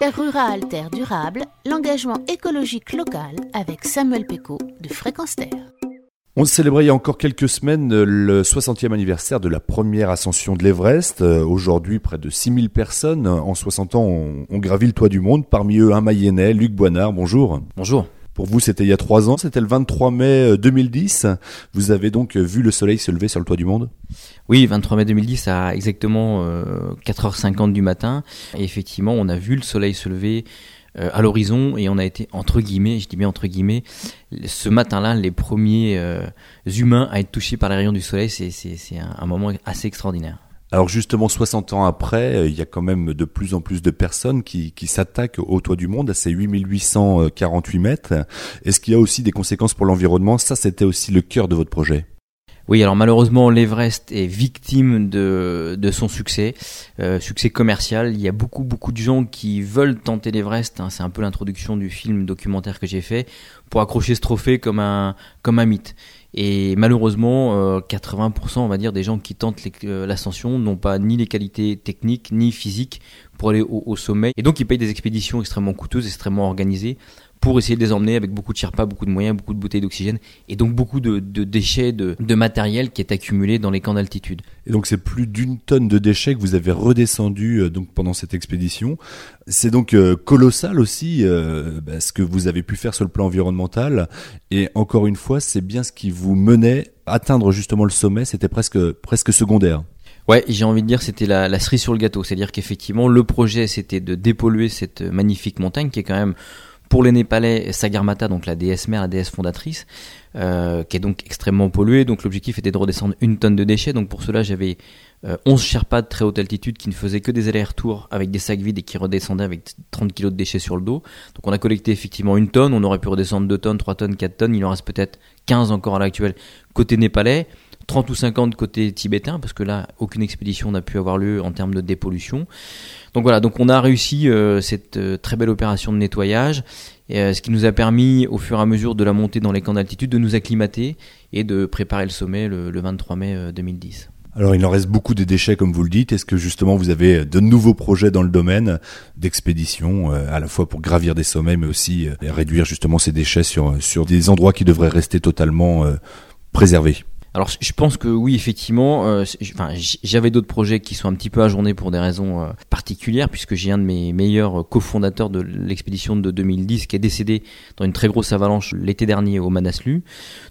Terre rurale, terre durable, l'engagement écologique local avec Samuel Péco de Fréquence Terre. On célébrait il y a encore quelques semaines le 60e anniversaire de la première ascension de l'Everest. Euh, Aujourd'hui, près de 6000 personnes en 60 ans ont, ont gravi le toit du monde. Parmi eux, un Mayennais, Luc Boinard. Bonjour. Bonjour. Pour vous, c'était il y a trois ans, c'était le 23 mai 2010. Vous avez donc vu le soleil se lever sur le toit du monde? Oui, 23 mai 2010 à exactement euh, 4h50 du matin. Et effectivement, on a vu le soleil se lever euh, à l'horizon et on a été, entre guillemets, je dis bien entre guillemets, ce matin-là, les premiers euh, humains à être touchés par les rayons du soleil. C'est un moment assez extraordinaire. Alors justement, 60 ans après, euh, il y a quand même de plus en plus de personnes qui, qui s'attaquent au toit du monde, à ces 8848 mètres. Est-ce qu'il y a aussi des conséquences pour l'environnement? Ça, c'était aussi le cœur de votre projet. Oui, alors malheureusement, l'Everest est victime de, de son succès, euh, succès commercial. Il y a beaucoup, beaucoup de gens qui veulent tenter l'Everest. Hein, c'est un peu l'introduction du film documentaire que j'ai fait pour accrocher ce trophée comme un, comme un mythe. Et malheureusement, euh, 80% on va dire des gens qui tentent euh, l'ascension n'ont pas ni les qualités techniques ni physiques pour aller au, au, sommet. Et donc ils payent des expéditions extrêmement coûteuses, extrêmement organisées pour essayer de les emmener avec beaucoup de Sherpa, beaucoup de moyens, beaucoup de bouteilles d'oxygène et donc beaucoup de, de déchets, de, de, matériel qui est accumulé dans les camps d'altitude. Et donc c'est plus d'une tonne de déchets que vous avez redescendu euh, donc pendant cette expédition. C'est donc euh, colossal aussi euh, bah, ce que vous avez pu faire sur le plan environnemental. Et encore une fois, c'est bien ce qui vous menait atteindre justement le sommet. C'était presque presque secondaire. Ouais, j'ai envie de dire c'était la, la cerise sur le gâteau. C'est-à-dire qu'effectivement le projet c'était de dépolluer cette magnifique montagne qui est quand même pour les Népalais, Sagarmatha, donc la déesse mère, la déesse fondatrice, euh, qui est donc extrêmement polluée. Donc l'objectif était de redescendre une tonne de déchets. Donc pour cela, j'avais euh, 11 Sherpas de très haute altitude qui ne faisaient que des allers-retours avec des sacs vides et qui redescendaient avec 30 kg de déchets sur le dos. Donc on a collecté effectivement une tonne. On aurait pu redescendre 2 tonnes, 3 tonnes, 4 tonnes. Il en reste peut-être 15 encore à l'actuel côté népalais. 30 ou 50 côté tibétain, parce que là, aucune expédition n'a pu avoir lieu en termes de dépollution. Donc voilà, donc on a réussi euh, cette euh, très belle opération de nettoyage, et, euh, ce qui nous a permis, au fur et à mesure de la montée dans les camps d'altitude, de nous acclimater et de préparer le sommet le, le 23 mai 2010. Alors il en reste beaucoup de déchets comme vous le dites. Est-ce que justement vous avez de nouveaux projets dans le domaine d'expédition, à la fois pour gravir des sommets, mais aussi réduire justement ces déchets sur, sur des endroits qui devraient rester totalement préservés? Alors je pense que oui effectivement, euh, j'avais d'autres projets qui sont un petit peu ajournés pour des raisons euh, particulières puisque j'ai un de mes meilleurs cofondateurs de l'expédition de 2010 qui est décédé dans une très grosse avalanche l'été dernier au Manaslu.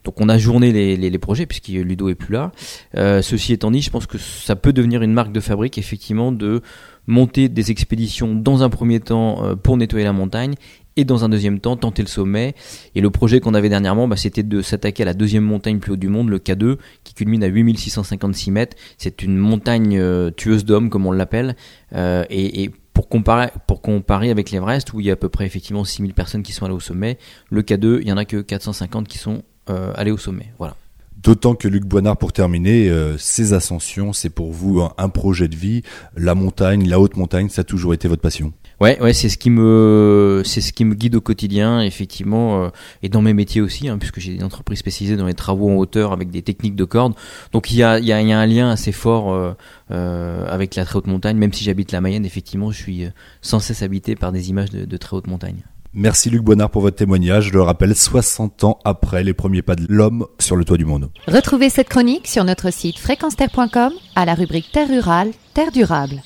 Donc on a journé les, projets puisque Ludo est plus là. Euh, ceci étant dit, je pense que ça peut devenir une marque de fabrique effectivement de monter des expéditions dans un premier temps euh, pour nettoyer la montagne et dans un deuxième temps tenter le sommet. Et le projet qu'on avait dernièrement, bah, c'était de s'attaquer à la deuxième montagne plus haute du monde, le K2, qui culmine à 8656 mètres. C'est une montagne euh, tueuse d'hommes, comme on l'appelle, euh, et, pour comparer, pour comparer avec l'Everest, où il y a à peu près effectivement 6000 personnes qui sont allées au sommet, le K2, il y en a que 450 qui sont euh, allés au sommet. Voilà. D'autant que Luc Boinard, pour terminer, ces ascensions, c'est pour vous un, projet de vie. La montagne, la haute montagne, ça a toujours été votre passion? Ouais, ouais, c'est ce qui me, c'est ce qui me guide au quotidien, effectivement, euh, et dans mes métiers aussi, hein, puisque j'ai des entreprises spécialisées dans les travaux en hauteur avec des techniques de cordes. Donc il y a, il y a, il y a un lien assez fort euh, euh, avec la très haute montagne. Même si j'habite la Mayenne, effectivement, je suis sans cesse habité par des images de, de très haute montagne. Merci Luc Bonnard pour votre témoignage. Je le rappelle, 60 ans après les premiers pas de l'homme sur le toit du monde. Retrouvez cette chronique sur notre site fréquenceterre.com à la rubrique Terre rurale, Terre durable.